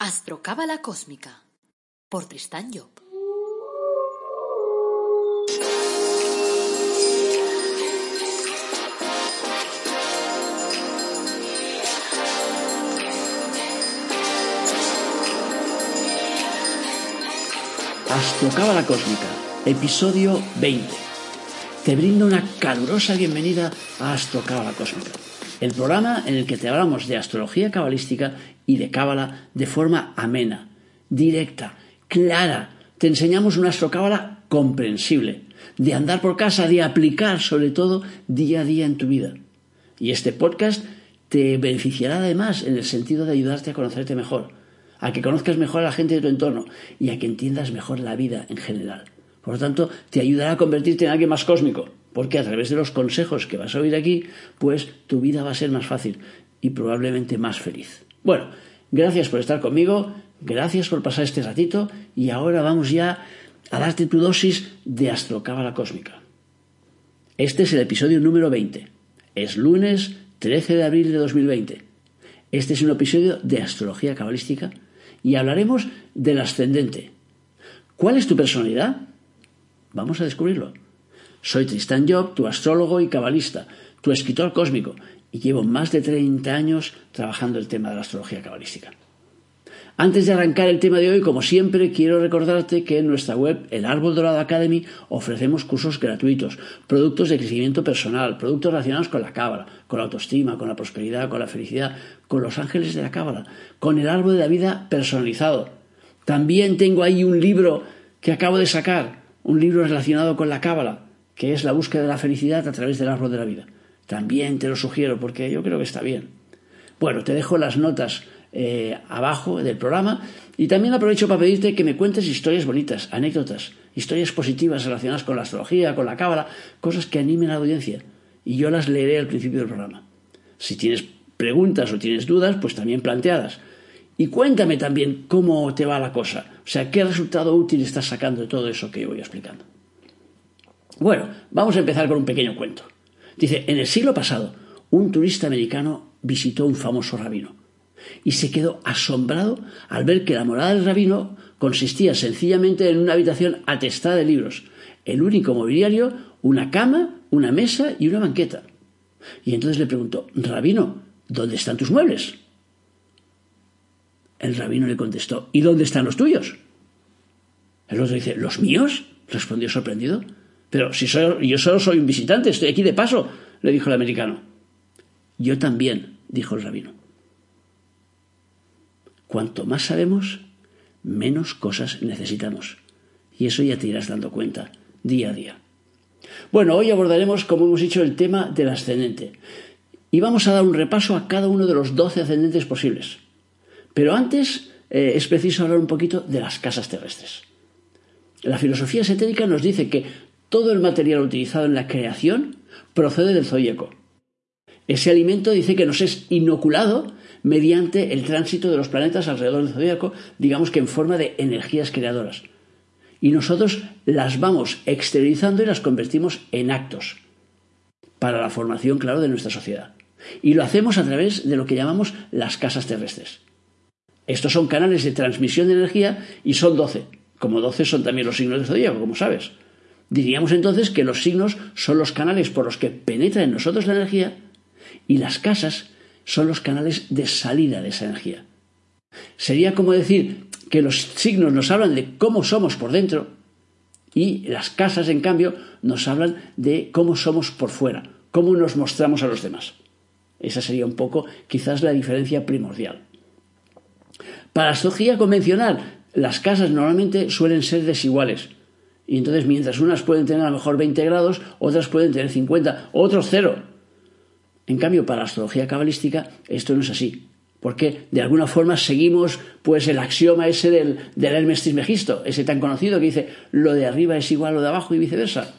Astrocábala Cósmica por Tristán Job. Astrocábala Cósmica, episodio 20. Te brindo una calurosa bienvenida a Astrocábala Cósmica, el programa en el que te hablamos de astrología cabalística y de cábala de forma amena, directa, clara. Te enseñamos una astrocábala comprensible, de andar por casa, de aplicar sobre todo día a día en tu vida. Y este podcast te beneficiará además en el sentido de ayudarte a conocerte mejor a que conozcas mejor a la gente de tu entorno y a que entiendas mejor la vida en general. Por lo tanto, te ayudará a convertirte en alguien más cósmico, porque a través de los consejos que vas a oír aquí, pues tu vida va a ser más fácil y probablemente más feliz. Bueno, gracias por estar conmigo, gracias por pasar este ratito y ahora vamos ya a darte tu dosis de astrocábala cósmica. Este es el episodio número 20. Es lunes 13 de abril de 2020. Este es un episodio de astrología cabalística y hablaremos del ascendente. ¿Cuál es tu personalidad? Vamos a descubrirlo. Soy Tristan Job, tu astrólogo y cabalista, tu escritor cósmico, y llevo más de 30 años trabajando el tema de la astrología cabalística. Antes de arrancar el tema de hoy, como siempre, quiero recordarte que en nuestra web, el Árbol Dorado Academy, ofrecemos cursos gratuitos, productos de crecimiento personal, productos relacionados con la cábala, con la autoestima, con la prosperidad, con la felicidad, con los ángeles de la cábala, con el árbol de la vida personalizado. También tengo ahí un libro que acabo de sacar, un libro relacionado con la cábala, que es la búsqueda de la felicidad a través del árbol de la vida. También te lo sugiero porque yo creo que está bien. Bueno, te dejo las notas eh, abajo del programa. Y también aprovecho para pedirte que me cuentes historias bonitas, anécdotas, historias positivas relacionadas con la astrología, con la cábala, cosas que animen a la audiencia. Y yo las leeré al principio del programa. Si tienes preguntas o tienes dudas, pues también planteadas. Y cuéntame también cómo te va la cosa. O sea, qué resultado útil estás sacando de todo eso que yo voy explicando. Bueno, vamos a empezar con un pequeño cuento. Dice, en el siglo pasado, un turista americano visitó un famoso rabino y se quedó asombrado al ver que la morada del rabino consistía sencillamente en una habitación atestada de libros, el único mobiliario, una cama, una mesa y una banqueta. Y entonces le preguntó, Rabino, ¿dónde están tus muebles? El rabino le contestó, ¿y dónde están los tuyos? El otro dice, ¿los míos? respondió sorprendido. Pero si soy, yo solo soy un visitante, estoy aquí de paso, le dijo el americano. Yo también, dijo el rabino. Cuanto más sabemos, menos cosas necesitamos. Y eso ya te irás dando cuenta día a día. Bueno, hoy abordaremos, como hemos dicho, el tema del ascendente. Y vamos a dar un repaso a cada uno de los doce ascendentes posibles. Pero antes eh, es preciso hablar un poquito de las casas terrestres. La filosofía esotérica nos dice que todo el material utilizado en la creación procede del zodíaco. Ese alimento dice que nos es inoculado mediante el tránsito de los planetas alrededor del zodíaco, digamos que en forma de energías creadoras. Y nosotros las vamos exteriorizando y las convertimos en actos para la formación, claro, de nuestra sociedad. Y lo hacemos a través de lo que llamamos las casas terrestres. Estos son canales de transmisión de energía y son doce. Como doce son también los signos del zodíaco, como sabes. Diríamos entonces que los signos son los canales por los que penetra en nosotros la energía y las casas son los canales de salida de esa energía. Sería como decir que los signos nos hablan de cómo somos por dentro y las casas, en cambio, nos hablan de cómo somos por fuera, cómo nos mostramos a los demás. Esa sería un poco quizás la diferencia primordial. Para la astrología convencional, las casas normalmente suelen ser desiguales. Y entonces, mientras unas pueden tener a lo mejor 20 grados, otras pueden tener 50, otros cero. En cambio, para la astrología cabalística esto no es así, porque de alguna forma seguimos pues el axioma ese del, del Hermes Trismegisto, ese tan conocido que dice lo de arriba es igual a lo de abajo y viceversa.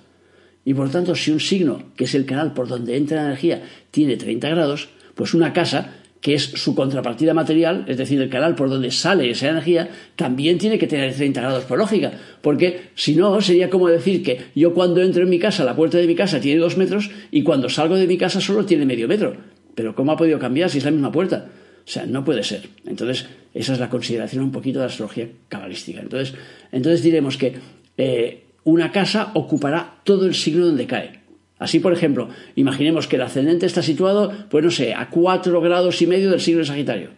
Y por tanto, si un signo, que es el canal por donde entra la energía, tiene 30 grados, pues una casa que es su contrapartida material, es decir, el canal por donde sale esa energía, también tiene que tener 30 grados por lógica, porque si no sería como decir que yo cuando entro en mi casa, la puerta de mi casa tiene dos metros y cuando salgo de mi casa solo tiene medio metro. Pero ¿cómo ha podido cambiar si es la misma puerta? O sea, no puede ser. Entonces, esa es la consideración un poquito de la astrología cabalística. Entonces, entonces diremos que eh, una casa ocupará todo el signo donde cae. Así, por ejemplo, imaginemos que el ascendente está situado, pues no sé, a cuatro grados y medio del signo de Sagitario.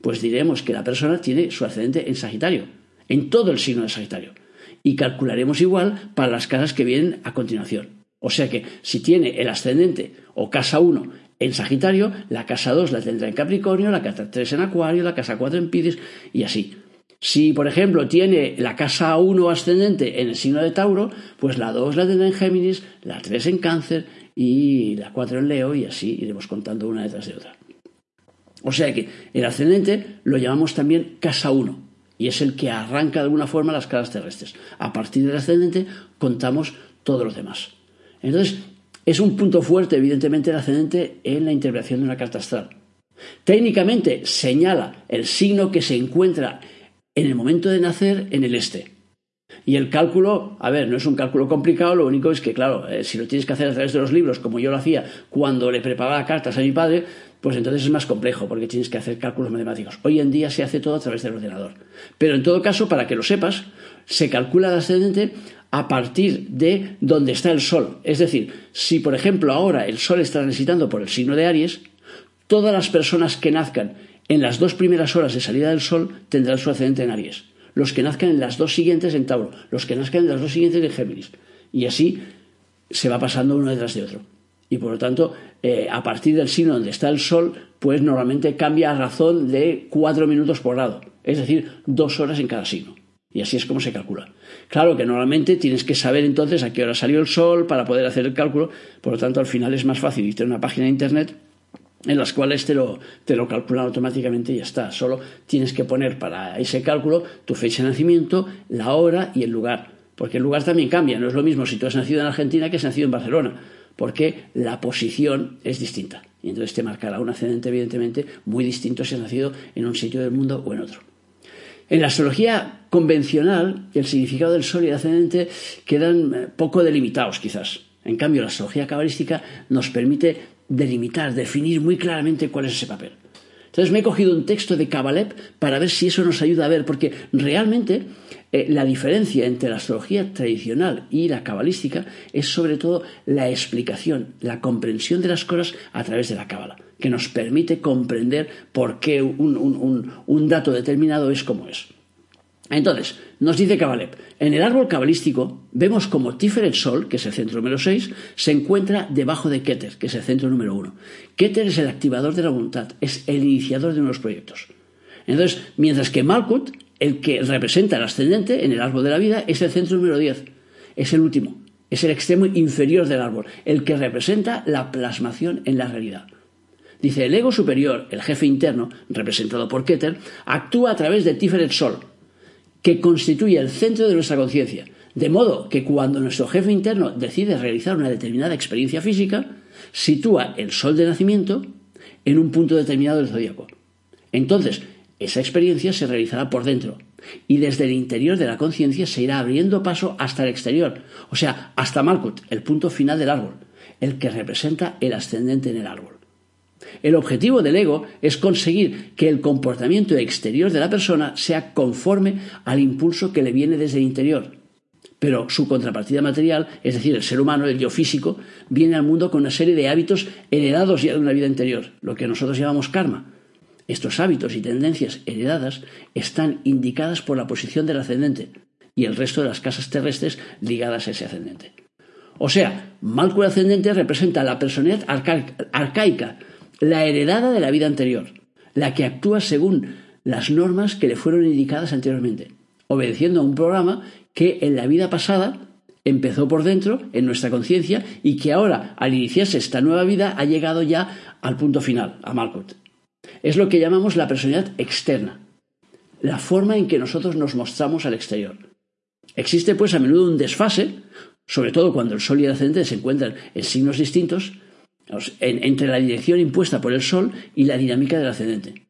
Pues diremos que la persona tiene su ascendente en Sagitario, en todo el signo de Sagitario. Y calcularemos igual para las casas que vienen a continuación. O sea que si tiene el ascendente o casa 1 en Sagitario, la casa 2 la tendrá en Capricornio, la casa 3 en Acuario, la casa 4 en Piscis y así. Si, por ejemplo, tiene la casa 1 ascendente en el signo de Tauro, pues la 2 la tendrá en Géminis, la 3 en Cáncer y la 4 en Leo y así iremos contando una detrás de otra. O sea que el ascendente lo llamamos también casa 1 y es el que arranca de alguna forma las casas terrestres. A partir del ascendente contamos todos los demás. Entonces, es un punto fuerte, evidentemente, el ascendente en la interpretación de una carta astral. Técnicamente señala el signo que se encuentra en el momento de nacer en el este. Y el cálculo, a ver, no es un cálculo complicado, lo único es que, claro, eh, si lo tienes que hacer a través de los libros, como yo lo hacía cuando le preparaba cartas a mi padre, pues entonces es más complejo, porque tienes que hacer cálculos matemáticos. Hoy en día se hace todo a través del ordenador. Pero en todo caso, para que lo sepas, se calcula el ascendente a partir de donde está el Sol. Es decir, si por ejemplo ahora el Sol está transitando por el signo de Aries, todas las personas que nazcan en las dos primeras horas de salida del Sol tendrán su ascendente en Aries. Los que nazcan en las dos siguientes en Tauro, los que nazcan en las dos siguientes en Géminis. Y así se va pasando uno detrás de otro. Y por lo tanto, eh, a partir del signo donde está el Sol, pues normalmente cambia a razón de cuatro minutos por grado. Es decir, dos horas en cada signo. Y así es como se calcula. Claro que normalmente tienes que saber entonces a qué hora salió el sol para poder hacer el cálculo, por lo tanto al final es más fácil irte a una página de internet en las cuales te lo, te lo calculan automáticamente y ya está. Solo tienes que poner para ese cálculo tu fecha de nacimiento, la hora y el lugar. Porque el lugar también cambia. No es lo mismo si tú has nacido en Argentina que has nacido en Barcelona. Porque la posición es distinta. Y entonces te marcará un ascendente, evidentemente, muy distinto si has nacido en un sitio del mundo o en otro. En la astrología convencional, el significado del Sol y el ascendente quedan eh, poco delimitados, quizás. En cambio, la astrología cabalística nos permite delimitar, definir muy claramente cuál es ese papel. Entonces me he cogido un texto de Kabalev para ver si eso nos ayuda a ver, porque realmente eh, la diferencia entre la astrología tradicional y la cabalística es sobre todo la explicación, la comprensión de las cosas a través de la cábala que nos permite comprender por qué un, dato determinado es como es. Entonces, nos dice Kabalev, en el árbol cabalístico vemos como Tiferet Sol, que es el centro número 6, se encuentra debajo de Keter, que es el centro número 1. Keter es el activador de la voluntad, es el iniciador de nuevos proyectos. Entonces, mientras que Malkut, el que representa el ascendente en el árbol de la vida, es el centro número 10, es el último, es el extremo inferior del árbol, el que representa la plasmación en la realidad. Dice, el ego superior, el jefe interno, representado por Keter, actúa a través de Tiferet Sol, que constituye el centro de nuestra conciencia. De modo que cuando nuestro jefe interno decide realizar una determinada experiencia física, sitúa el sol de nacimiento en un punto determinado del zodíaco. Entonces, esa experiencia se realizará por dentro y desde el interior de la conciencia se irá abriendo paso hasta el exterior, o sea, hasta Malkut, el punto final del árbol, el que representa el ascendente en el árbol. El objetivo del ego es conseguir que el comportamiento exterior de la persona sea conforme al impulso que le viene desde el interior. Pero su contrapartida material, es decir, el ser humano, el yo físico, viene al mundo con una serie de hábitos heredados ya de una vida anterior, lo que nosotros llamamos karma. Estos hábitos y tendencias heredadas están indicadas por la posición del ascendente y el resto de las casas terrestres ligadas a ese ascendente. O sea, Malcul ascendente representa la personalidad arcaica la heredada de la vida anterior, la que actúa según las normas que le fueron indicadas anteriormente, obedeciendo a un programa que en la vida pasada empezó por dentro, en nuestra conciencia, y que ahora, al iniciarse esta nueva vida, ha llegado ya al punto final, a Malkut. Es lo que llamamos la personalidad externa, la forma en que nosotros nos mostramos al exterior. Existe pues a menudo un desfase, sobre todo cuando el Sol y el ascendente se encuentran en signos distintos, entre la dirección impuesta por el Sol y la dinámica del ascendente.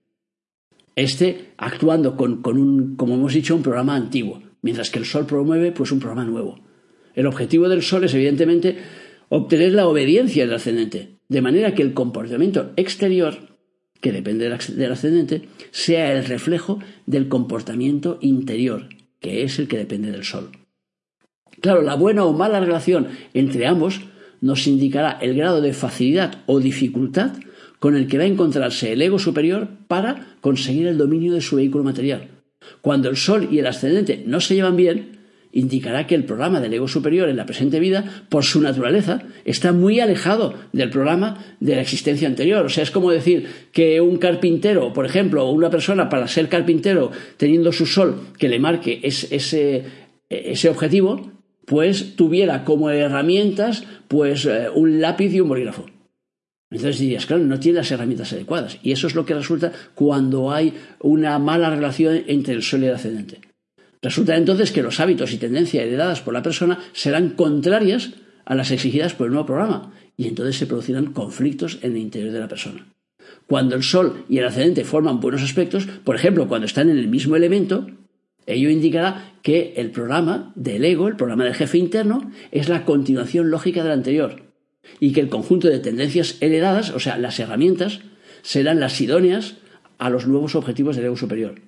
Este actuando con, un, como hemos dicho, un programa antiguo, mientras que el Sol promueve pues un programa nuevo. El objetivo del Sol es evidentemente obtener la obediencia del ascendente, de manera que el comportamiento exterior que depende del ascendente, sea el reflejo del comportamiento interior, que es el que depende del Sol. Claro, la buena o mala relación entre ambos nos indicará el grado de facilidad o dificultad con el que va a encontrarse el ego superior para conseguir el dominio de su vehículo material. Cuando el Sol y el ascendente no se llevan bien, indicará que el programa del ego superior en la presente vida, por su naturaleza, está muy alejado del programa de la existencia anterior. O sea, es como decir que un carpintero, por ejemplo, o una persona para ser carpintero, teniendo su sol que le marque ese, ese objetivo, pues tuviera como herramientas pues eh, un lápiz y un bolígrafo. Entonces dirías, claro, no tiene las herramientas adecuadas. Y eso es lo que resulta cuando hay una mala relación entre el sol y el ascendente. Resulta entonces que los hábitos y tendencias heredadas por la persona serán contrarias a las exigidas por el nuevo programa y entonces se producirán conflictos en el interior de la persona. Cuando el Sol y el ascendente forman buenos aspectos, por ejemplo, cuando están en el mismo elemento, ello indicará que el programa del ego, el programa del jefe interno, es la continuación lógica del anterior y que el conjunto de tendencias heredadas, o sea, las herramientas, serán las idóneas a los nuevos objetivos del ego superior.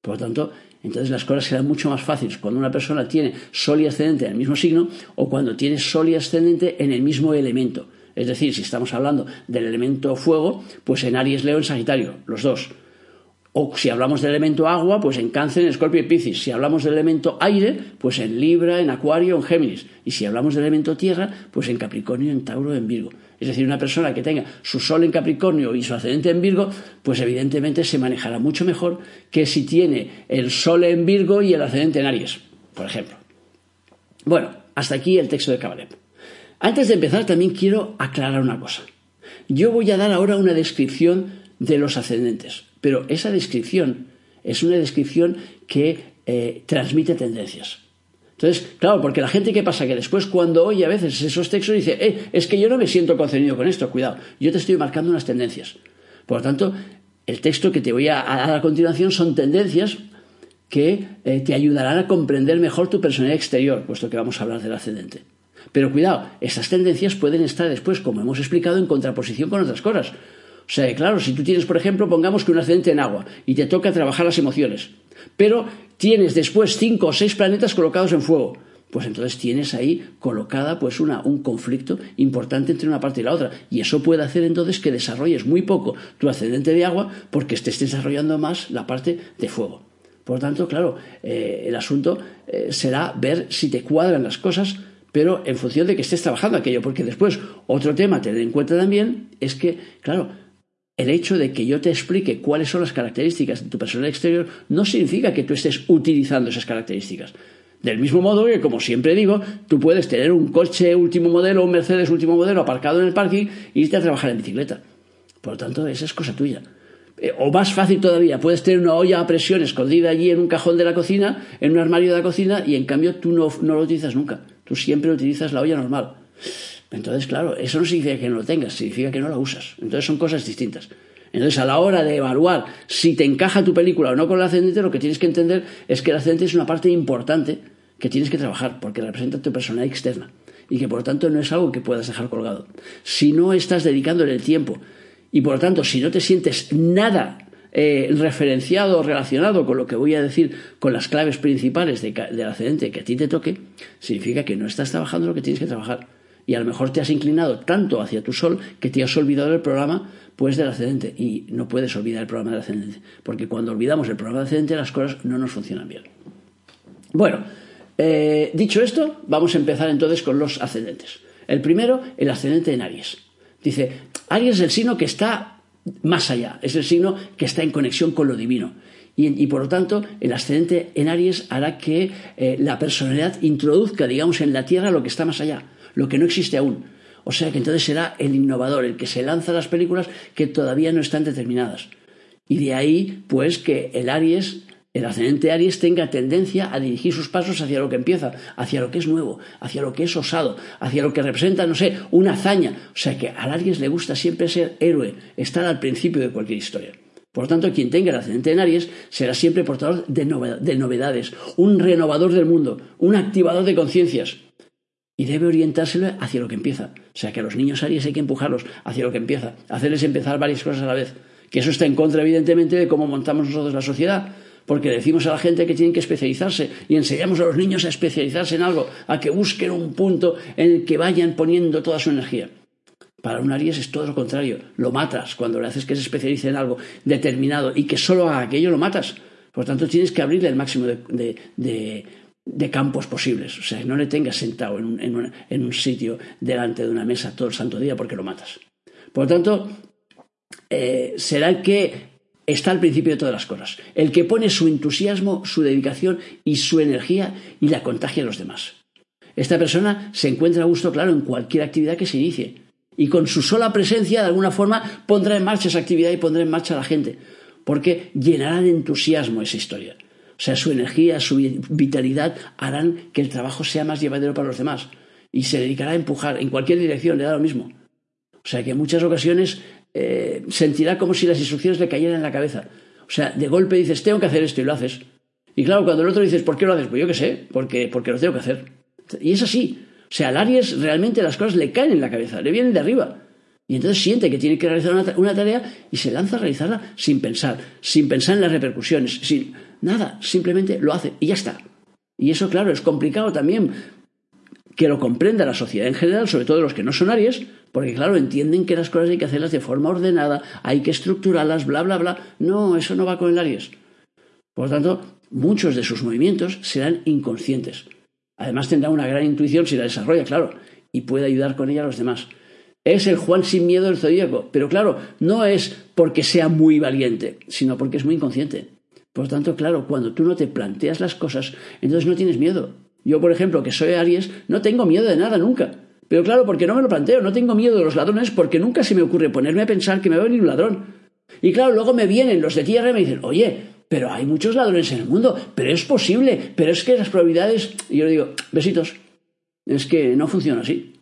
Por lo tanto, entonces las cosas serán mucho más fáciles cuando una persona tiene sol y ascendente en el mismo signo o cuando tiene sol y ascendente en el mismo elemento. Es decir, si estamos hablando del elemento fuego, pues en Aries, Leo, en Sagitario, los dos. O si hablamos del elemento agua, pues en Cáncer, en Escorpio y Piscis. Si hablamos del elemento aire, pues en Libra, en Acuario, en Géminis. Y si hablamos del elemento tierra, pues en Capricornio, en Tauro, en Virgo. Es decir, una persona que tenga su Sol en Capricornio y su ascendente en Virgo, pues evidentemente se manejará mucho mejor que si tiene el Sol en Virgo y el ascendente en Aries, por ejemplo. Bueno, hasta aquí el texto de Cabalep. Antes de empezar, también quiero aclarar una cosa. Yo voy a dar ahora una descripción de los ascendentes, pero esa descripción es una descripción que eh, transmite tendencias. Entonces, claro, porque la gente, ¿qué pasa? Que después cuando oye a veces esos textos dice, eh, es que yo no me siento concernido con esto, cuidado, yo te estoy marcando unas tendencias. Por lo tanto, el texto que te voy a dar a continuación son tendencias que eh, te ayudarán a comprender mejor tu personalidad exterior, puesto que vamos a hablar del ascendente. Pero cuidado, estas tendencias pueden estar después, como hemos explicado, en contraposición con otras cosas. O sea, claro, si tú tienes, por ejemplo, pongamos que un ascendente en agua y te toca trabajar las emociones, pero tienes después cinco o seis planetas colocados en fuego, pues entonces tienes ahí colocada pues una, un conflicto importante entre una parte y la otra. Y eso puede hacer entonces que desarrolles muy poco tu ascendente de agua porque estés desarrollando más la parte de fuego. Por tanto, claro, eh, el asunto eh, será ver si te cuadran las cosas, pero en función de que estés trabajando aquello, porque después otro tema a tener en cuenta también es que, claro, el hecho de que yo te explique cuáles son las características de tu personalidad exterior no significa que tú estés utilizando esas características. Del mismo modo que, como siempre digo, tú puedes tener un coche último modelo, un Mercedes último modelo aparcado en el parking e irte a trabajar en bicicleta. Por lo tanto, esa es cosa tuya. Eh, o más fácil todavía, puedes tener una olla a presión escondida allí en un cajón de la cocina, en un armario de la cocina, y en cambio tú no, no lo utilizas nunca. Tú siempre utilizas la olla normal. Entonces, claro, eso no significa que no lo tengas, significa que no la usas. Entonces son cosas distintas. Entonces, a la hora de evaluar si te encaja tu película o no con el ascendente, lo que tienes que entender es que el ascendente es una parte importante que tienes que trabajar, porque representa tu personalidad externa y que por lo tanto no es algo que puedas dejar colgado. Si no estás dedicándole el tiempo y por lo tanto si no te sientes nada eh, referenciado o relacionado con lo que voy a decir con las claves principales del ascendente que a ti te toque, significa que no estás trabajando lo que tienes que trabajar y a lo mejor te has inclinado tanto hacia tu sol que te has olvidado del programa pues del ascendente y no puedes olvidar el programa del ascendente porque cuando olvidamos el programa del ascendente las cosas no nos funcionan bien. Bueno eh, dicho esto vamos a empezar entonces con los ascendentes el primero el ascendente en Aries dice Aries es el signo que está más allá es el signo que está en conexión con lo divino. Y, por lo tanto el ascendente en Aries hará que eh, la personalidad introduzca digamos en la tierra lo que está más allá lo que no existe aún. O sea que entonces será el innovador, el que se lanza las películas que todavía no están determinadas. Y de ahí, pues, que el Aries, el ascendente Aries, tenga tendencia a dirigir sus pasos hacia lo que empieza, hacia lo que es nuevo, hacia lo que es osado, hacia lo que representa, no sé, una hazaña. O sea que al Aries le gusta siempre ser héroe, estar al principio de cualquier historia. Por tanto, quien tenga el ascendente en Aries será siempre portador de novedades, un renovador del mundo, un activador de conciencias y debe orientárselo hacia lo que empieza. O sea, que a los niños Aries hay que empujarlos hacia lo que empieza, hacerles empezar varias cosas a la vez, Que eso está en contra, evidentemente, de cómo montamos nosotros la sociedad. Porque decimos a la gente que tienen que especializarse y enseñamos a los niños a especializarse en algo, a que busquen un punto en el que vayan poniendo toda su energía. Para un Aries es todo lo contrario. Lo matas cuando le haces que se especialice en algo determinado y que solo haga aquello, lo matas. Por tanto, tienes que abrirle el máximo de, campos posibles. O sea, no le tengas sentado en un, sitio delante de una mesa todo el santo día porque lo matas. Por lo tanto, eh, será que está al principio de todas las cosas. El que pone su entusiasmo, su dedicación y su energía y la contagia a los demás. Esta persona se encuentra a gusto, claro, en cualquier actividad que se inicie. Y con su sola presencia, de alguna forma, pondrá en marcha esa actividad y pondrá en marcha a la gente porque llenará de entusiasmo esa historia. O sea, su energía, su vitalidad harán que el trabajo sea más llevadero para los demás y se dedicará a empujar en cualquier dirección, le da lo mismo. O sea, que en muchas ocasiones eh, sentirá como si las instrucciones le cayeran en la cabeza. O sea, de golpe dices, tengo que hacer esto y lo haces. Y claro, cuando el otro dices, ¿por qué lo haces? Pues yo qué sé, porque, porque lo tengo que hacer. Y es así. O sea, al Aries realmente las cosas le caen en la cabeza, le vienen de arriba. Y entonces siente que tiene que realizar una, tarea y se lanza a realizarla sin pensar, sin pensar en las repercusiones, sin nada, simplemente lo hace y ya está. Y eso, claro, es complicado también que lo comprenda la sociedad en general, sobre todo los que no son Aries, porque claro, entienden que las cosas hay que hacerlas de forma ordenada, hay que estructurarlas, bla, bla, bla. No, eso no va con el Aries. Por lo tanto, muchos de sus movimientos serán inconscientes. Además tendrá una gran intuición si la desarrolla, claro, y puede ayudar con ella a los demás. Es el Juan sin miedo del zodíaco. Pero claro, no es porque sea muy valiente, sino porque es muy inconsciente. Por tanto, claro, cuando tú no te planteas las cosas, entonces no tienes miedo. Yo, por ejemplo, que soy Aries, no tengo miedo de nada nunca. Pero claro, porque no me lo planteo, no tengo miedo de los ladrones porque nunca se me ocurre ponerme a pensar que me va a venir un ladrón. Y claro, luego me vienen los de tierra y me dicen, oye, pero hay muchos ladrones en el mundo, pero es posible, pero es que las probabilidades... Y yo le digo, besitos, es que no funciona así.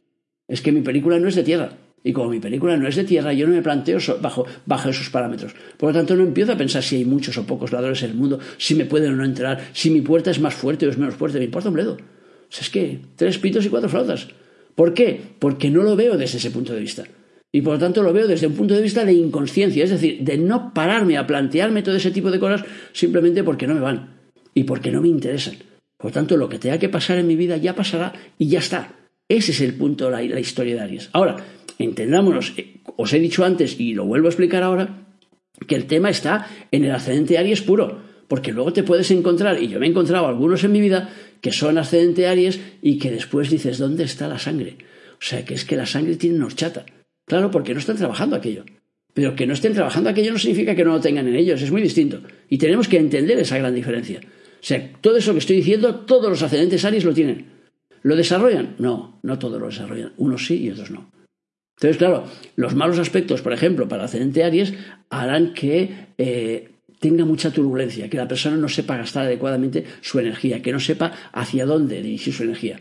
Es que mi película no es de tierra. Y como mi película no es de tierra, yo no me planteo bajo, bajo esos parámetros. Por lo tanto, no empiezo a pensar si hay muchos o pocos ladrones en el mundo, si me pueden o no entrar, si mi puerta es más fuerte o es menos fuerte. Me importa un bledo. O sea, es que tres pitos y cuatro flautas. ¿Por qué? Porque no lo veo desde ese punto de vista. Y por lo tanto lo veo desde un punto de vista de inconsciencia, es decir, de no pararme a plantearme todo ese tipo de cosas simplemente porque no me van y porque no me interesan. Por lo tanto, lo que tenga que pasar en mi vida ya pasará y ya está. Ese es el punto de la, historia de Aries. Ahora, entendámonos, eh, os he dicho antes y lo vuelvo a explicar ahora, que el tema está en el ascendente Aries puro, porque luego te puedes encontrar, y yo me he encontrado algunos en mi vida, que son ascendente Aries y que después dices, ¿dónde está la sangre? O sea, que es que la sangre tiene horchata. Claro, porque no están trabajando aquello. Pero que no estén trabajando aquello no significa que no lo tengan en ellos, es muy distinto. Y tenemos que entender esa gran diferencia. O sea, todo eso que estoy diciendo, todos los ascendentes Aries lo tienen. ¿Lo desarrollan? No, no todos lo desarrollan. Unos sí y otros no. Entonces, claro, los malos aspectos, por ejemplo, para ascendente Aries, harán que eh, tenga mucha turbulencia, que la persona no sepa gastar adecuadamente su energía, que no sepa hacia dónde dirigir su energía.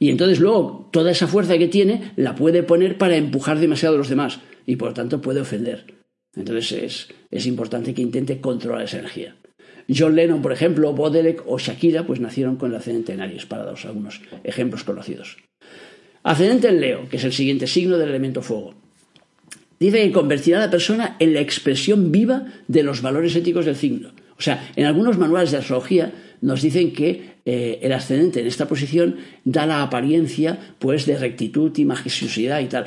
Y entonces luego toda esa fuerza que tiene la puede poner para empujar demasiado a los demás y por lo tanto puede ofender. Entonces es, es importante que intente controlar esa energía. John Lennon, por ejemplo, Bodelek o Shakira, pues nacieron con el ascendente en Aries, para daros algunos ejemplos conocidos. Ascendente en Leo, que es el siguiente signo del elemento fuego. Dice que convertirá a la persona en la expresión viva de los valores éticos del signo. O sea, en algunos manuales de astrología nos dicen que eh, el ascendente en esta posición da la apariencia pues de rectitud y majestuosidad y tal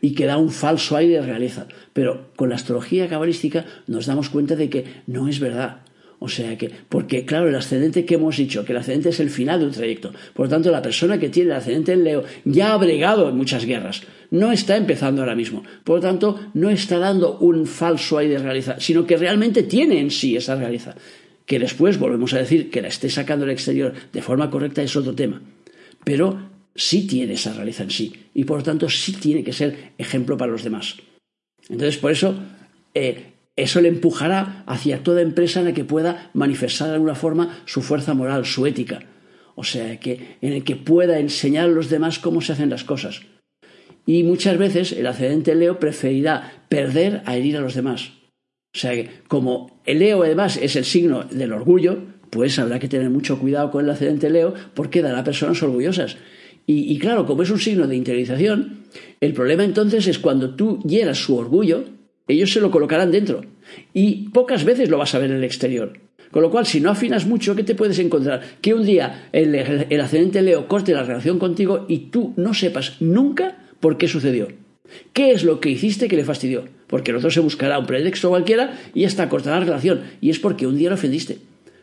y que da un falso aire de realeza. Pero con la astrología cabalística nos damos cuenta de que no es verdad. O sea que, porque claro, el ascendente que hemos dicho, que el ascendente es el final de un trayecto. Por lo tanto, la persona que tiene el ascendente en Leo ya ha bregado en muchas guerras. No está empezando ahora mismo. Por lo tanto, no está dando un falso aire de realeza, sino que realmente tiene en sí esa realeza. Que después, volvemos a decir, que la esté sacando al exterior de forma correcta es otro tema. Pero sí tiene esa realeza en sí. Y por lo tanto, sí tiene que ser ejemplo para los demás. Entonces, por eso, eh, eso le empujará hacia toda empresa en la que pueda manifestar de alguna forma su fuerza moral, su ética. O sea, que, en el que pueda enseñar a los demás cómo se hacen las cosas. Y muchas veces el ascendente Leo preferirá perder a herir a los demás. O sea que, como el Leo además es el signo del orgullo, pues habrá que tener mucho cuidado con el ascendente Leo porque dará personas orgullosas. Y, y claro, como es un signo de interiorización, el problema entonces es cuando tú hieras su orgullo, Ellos se lo colocarán dentro. Y pocas veces lo vas a ver en el exterior. Con lo cual, si no afinas mucho, ¿qué te puedes encontrar? Que un día el, el ascendente Leo corte la relación contigo y tú no sepas nunca por qué sucedió. ¿Qué es lo que hiciste que le fastidió? Porque el otro se buscará un pretexto cualquiera y hasta cortará la relación. Y es porque un día lo ofendiste.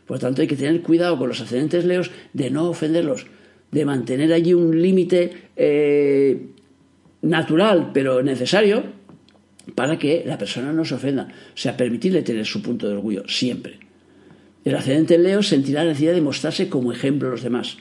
Por lo tanto, hay que tener cuidado con los ascendentes leos de no ofenderlos, de mantener allí un límite eh, natural pero necesario para que la persona no se ofenda. O sea, permitirle tener su punto de orgullo siempre. El ascendente Leo sentirá la necesidad de mostrarse como ejemplo a los demás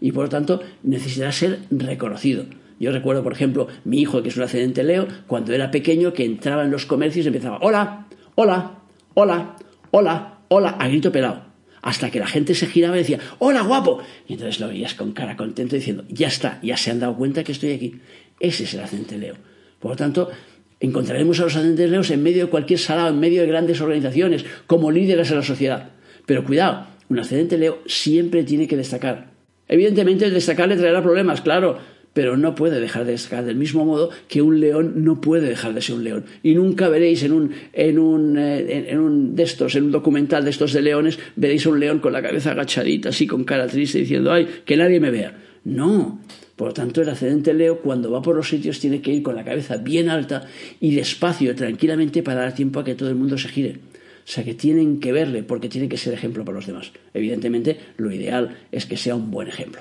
y por lo tanto necesitará ser reconocido. Yo recuerdo, por ejemplo, mi hijo, que es un ascendente Leo, cuando era pequeño, que entraba en los comercios y empezaba, hola, hola, hola, hola, hola, a grito pelado. Hasta que la gente se giraba y decía, hola, guapo. Y entonces lo veías con cara contento diciendo, ya está, ya se han dado cuenta que estoy aquí. Ese es el ascendente Leo. Por lo tanto, encontraremos a los ascendentes Leos en medio de cualquier salado, en medio de grandes organizaciones, como líderes de la sociedad. Pero cuidado, un ascendente Leo siempre tiene que destacar. Evidentemente, el destacar le traerá problemas, claro, pero no puede dejar de destacar del mismo modo que un león no puede dejar de ser un león. Y nunca veréis en un, en un, eh, en, un de estos, en un documental de estos de leones, veréis a un león con la cabeza agachadita, así con cara triste, diciendo, ay, que nadie me vea. No. Por lo tanto, el ascendente Leo, cuando va por los sitios, tiene que ir con la cabeza bien alta y despacio, tranquilamente, para dar tiempo a que todo el mundo se gire. O sea que tienen que verle porque tiene que ser ejemplo para los demás. Evidentemente, lo ideal es que sea un buen ejemplo.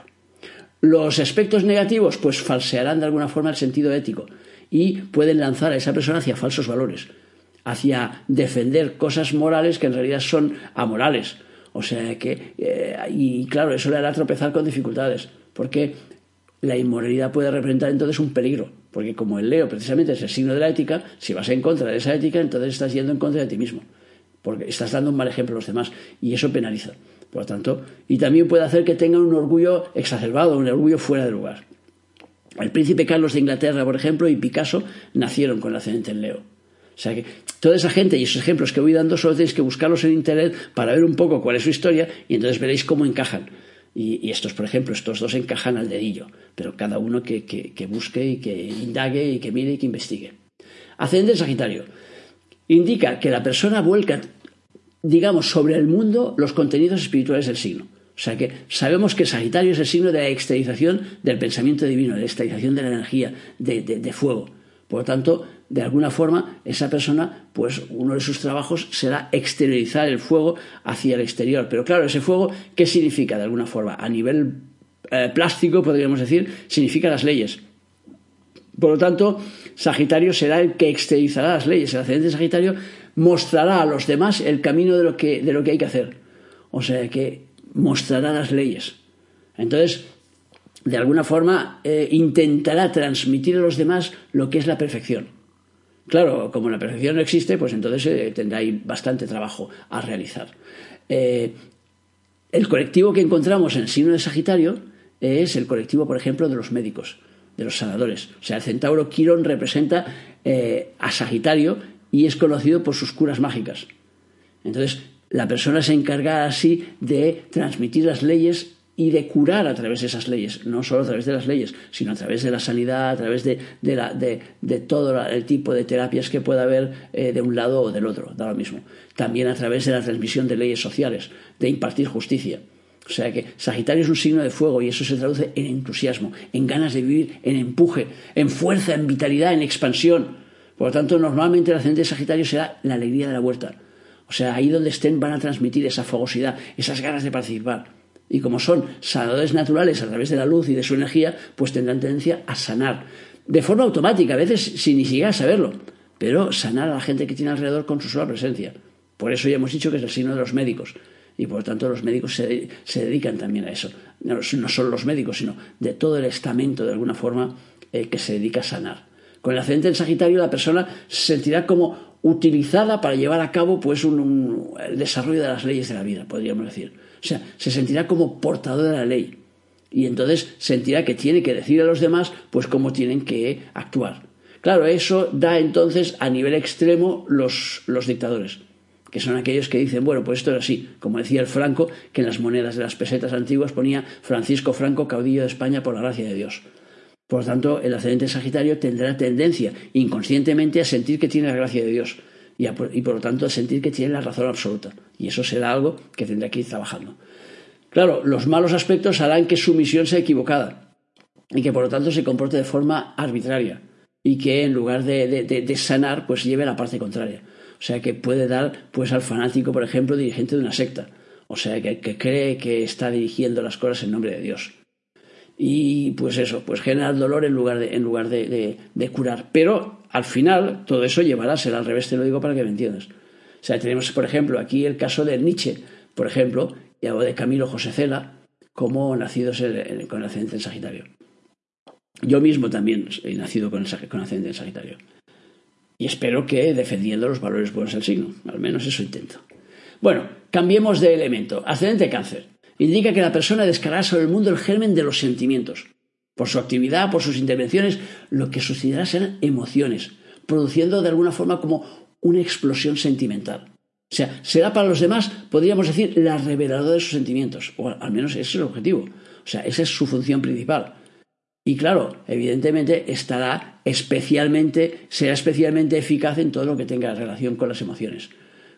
Los aspectos negativos, pues falsearán de alguna forma el sentido ético y pueden lanzar a esa persona hacia falsos valores, hacia defender cosas morales que en realidad son amorales. O sea que, eh, y claro, eso le hará tropezar con dificultades, porque la inmoralidad puede representar entonces un peligro, porque como el Leo precisamente es el signo de la ética, si vas en contra de esa ética, entonces estás yendo en contra de ti mismo, porque estás dando un mal ejemplo a los demás y eso penaliza. Por lo tanto, y también puede hacer que tengan un orgullo exacerbado, un orgullo fuera de lugar. El príncipe Carlos de Inglaterra, por ejemplo, y Picasso nacieron con el ascendente en Leo. O sea que toda esa gente y esos ejemplos que voy dando solo tenéis que buscarlos en internet para ver un poco cuál es su historia y entonces veréis cómo encajan. Y, estos, por ejemplo, estos dos encajan al dedillo, pero cada uno que, que busque y que indague y que mire y que investigue. Ascendente Sagitario. Indica que la persona vuelca digamos, sobre el mundo los contenidos espirituales del signo. O sea que sabemos que Sagitario es el signo de la exteriorización del pensamiento divino, de la exteriorización de la energía, de, fuego. Por lo tanto, de alguna forma, esa persona, pues uno de sus trabajos será exteriorizar el fuego hacia el exterior. Pero claro, ese fuego, ¿qué significa de alguna forma? A nivel eh, plástico, podríamos decir, significa las leyes. Por lo tanto, Sagitario será el que exteriorizará las leyes. El ascendente Sagitario mostrará a los demás el camino de lo que, de lo que hay que hacer. O sea que mostrará las leyes. Entonces, de alguna forma, eh, intentará transmitir a los demás lo que es la perfección. Claro, como la perfección no existe, pues entonces eh, tendrá ahí bastante trabajo a realizar. Eh, el colectivo que encontramos en el signo de Sagitario es el colectivo, por ejemplo, de los médicos, de los sanadores. O sea, el centauro Quirón representa a Sagitario y es conocido por sus curas mágicas. Entonces, la persona se encarga así de transmitir las leyes y de curar a través de esas leyes, no solo a través de las leyes, sino a través de la sanidad, a través de, todo el tipo de terapias que pueda haber eh, de un lado o del otro, da lo mismo. También a través de la transmisión de leyes sociales, de impartir justicia. O sea que Sagitario es un signo de fuego y eso se traduce en entusiasmo, en ganas de vivir, en empuje, en fuerza, en vitalidad, en expansión. Por lo tanto, normalmente el ascendente Sagitario será la alegría de la vuelta. O sea, ahí donde estén van a transmitir esa fogosidad, esas ganas de participar. Y como son sanadores naturales a través de la luz y de su energía, pues tendrán tendencia a sanar. De forma automática, a veces sin ni siquiera saberlo. Pero sanar a la gente que tiene alrededor con su sola presencia. Por eso ya hemos dicho que es el signo de los médicos. Y por lo tanto los médicos se, dedican también a eso. No, solo los médicos, sino de todo el estamento, de alguna forma, eh, que se dedica a sanar. Con el ascendente en Sagitario la persona se sentirá como utilizada para llevar a cabo pues un, el desarrollo de las leyes de la vida, podríamos decir. O sea, se sentirá como portador de la ley y entonces sentirá que tiene que decir a los demás pues cómo tienen que actuar. Claro, eso da entonces a nivel extremo los, los dictadores, que son aquellos que dicen, bueno, pues esto es así, como decía el Franco, que en las monedas de las pesetas antiguas ponía Francisco Franco, caudillo de España por la gracia de Dios. Por lo tanto, el ascendente Sagitario tendrá tendencia inconscientemente a sentir que tiene la gracia de Dios y, por lo tanto sentir que tiene la razón absoluta. Y eso será algo que tendrá que ir trabajando. Claro, los malos aspectos harán que su misión sea equivocada y que por lo tanto se comporte de forma arbitraria y que en lugar de, sanar, pues lleve la parte contraria. O sea, que puede dar pues al fanático, por ejemplo, dirigente de una secta. O sea, que, cree que está dirigiendo las cosas en nombre de Dios. Y pues eso, pues genera dolor en lugar de, en lugar de, curar. Pero al final todo eso llevará, será al revés, te lo digo para que me entiendas. O sea, tenemos, por ejemplo, aquí el caso de Nietzsche, por ejemplo, y de Camilo José Cela, como nacidos con el ascendente en Sagitario. Yo mismo también he nacido con, el, ascendente en Sagitario. Y espero que defendiendo los valores buenos del signo. Al menos eso intento. Bueno, cambiemos de elemento. Ascendente cáncer. Indica que la persona descargará sobre el mundo el germen de los sentimientos. Por su actividad, por sus intervenciones, lo que sucederá serán emociones, produciendo de alguna forma como una explosión sentimental. O sea, será para los demás, podríamos decir, la reveladora de sus sentimientos. O al menos ese es el objetivo. O sea, esa es su función principal. Y claro, evidentemente estará especialmente, será especialmente eficaz en todo lo que tenga relación con las emociones,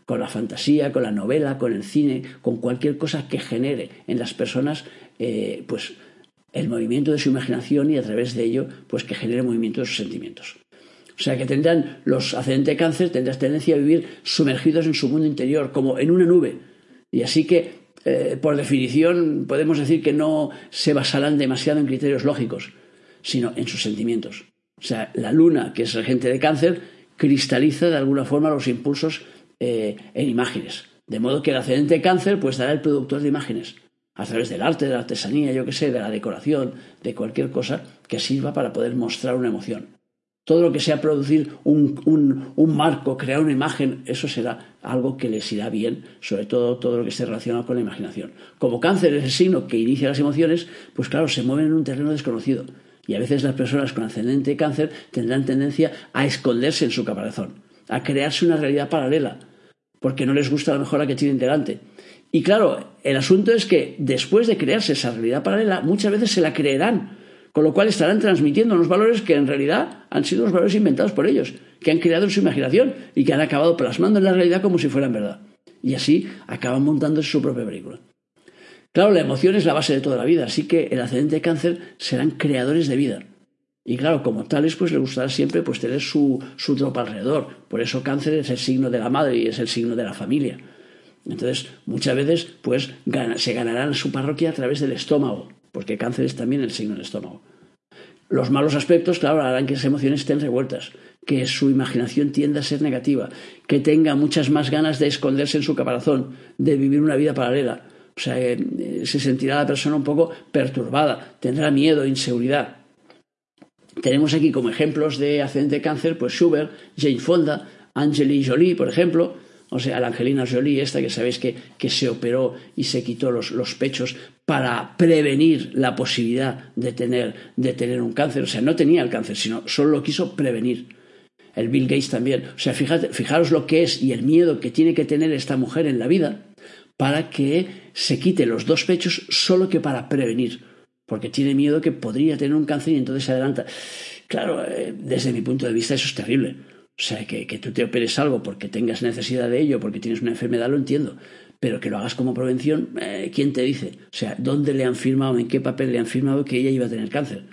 con la fantasía, con la novela, con el cine, con cualquier cosa que genere en las personas, eh, pues el movimiento de su imaginación y a través de ello, pues que genere movimiento de sus sentimientos. O sea que tendrán los ascendentes cáncer, tendrán tendencia a vivir sumergidos en su mundo interior, como en una nube. Y así que, eh, por definición, podemos decir que no se basarán demasiado en criterios lógicos, sino en sus sentimientos. O sea, la luna, que es regente de cáncer, cristaliza de alguna forma los impulsos eh, en imágenes. De modo que el ascendente cáncer pues dará el productor de imágenes a través del arte, de la artesanía, yo qué sé, de la decoración, de cualquier cosa que sirva para poder mostrar una emoción. Todo lo que sea producir un, marco, crear una imagen, eso será algo que les irá bien, sobre todo todo lo que esté relacionado con la imaginación. Como cáncer es el signo que inicia las emociones, pues claro, se mueven en un terreno desconocido. Y a veces las personas con ascendente cáncer tendrán tendencia a esconderse en su caparazón, a crearse una realidad paralela, porque no les gusta la mejor la que tienen delante. Y claro, el asunto es que después de crearse esa realidad paralela, muchas veces se la creerán con lo cual estarán transmitiendo unos valores que en realidad han sido los valores inventados por ellos, que han creado en su imaginación y que han acabado plasmando en la realidad como si fueran verdad. Y así acaban montándose su propia película. Claro, la emoción es la base de toda la vida, así que el ascendente de cáncer serán creadores de vida. Y claro, como tales, pues les gustará siempre pues, tener su, su tropa alrededor. Por eso cáncer es el signo de la madre y es el signo de la familia. Entonces, muchas veces, pues se ganarán su parroquia a través del estómago, porque cáncer es también el signo del estómago. Los malos aspectos, claro, harán que esas emociones estén revueltas, que su imaginación tienda a ser negativa, que tenga muchas más ganas de esconderse en su caparazón, de vivir una vida paralela. O sea, eh, se sentirá la persona un poco perturbada, tendrá miedo, inseguridad. Tenemos aquí como ejemplos de ascendente cáncer, pues Schubert, Jane Fonda, Angeli Jolie, por ejemplo, o sea, la Angelina Jolie, esta que sabéis que, se operó y se quitó los, pechos para prevenir la posibilidad de tener, de tener un cáncer. O sea, no tenía el cáncer, sino solo lo quiso prevenir. El Bill Gates también. O sea, fijaros lo que es y el miedo que tiene que tener esta mujer en la vida para que se quite los dos pechos solo que para prevenir. Porque tiene miedo que podría tener un cáncer y entonces se adelanta. Claro, eh, desde mi punto de vista eso es terrible. O sea, que, tú te operes algo porque tengas necesidad de ello, porque tienes una enfermedad, lo entiendo. Pero que lo hagas como prevención, eh, ¿quién te dice? O sea, ¿dónde le han firmado, en qué papel le han firmado que ella iba a tener cáncer?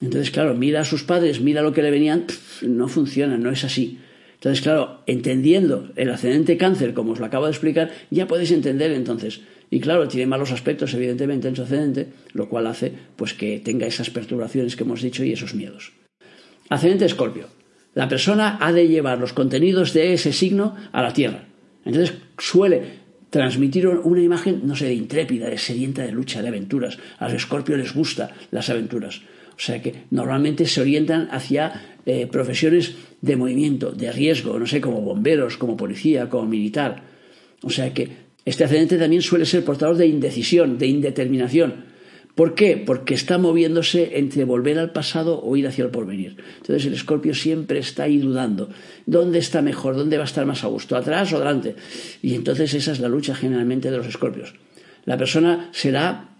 Entonces, claro, mira a sus padres, mira lo que le venían, no funciona, no es así. Entonces, claro, entendiendo el ascendente cáncer, como os lo acabo de explicar, ya podéis entender entonces. Y claro, tiene malos aspectos, evidentemente, en su ascendente, lo cual hace pues que tenga esas perturbaciones que hemos dicho y esos miedos. Ascendente Escorpio. La persona ha de llevar los contenidos de ese signo a la Tierra. Entonces suele transmitir una imagen, no sé, de intrépida, de sedienta de lucha, de aventuras. A los escorpios les gustan las aventuras. O sea que normalmente se orientan hacia eh, profesiones de movimiento, de riesgo, no sé, como bomberos, como policía, como militar. O sea que este ascendente también suele ser portador de indecisión, de indeterminación. ¿Por qué? Porque está moviéndose entre volver al pasado o ir hacia el porvenir. Entonces el escorpio siempre está ahí dudando. ¿Dónde está mejor? ¿Dónde va a estar más a gusto? ¿Atrás o adelante? Y entonces esa es la lucha generalmente de los escorpios. La persona será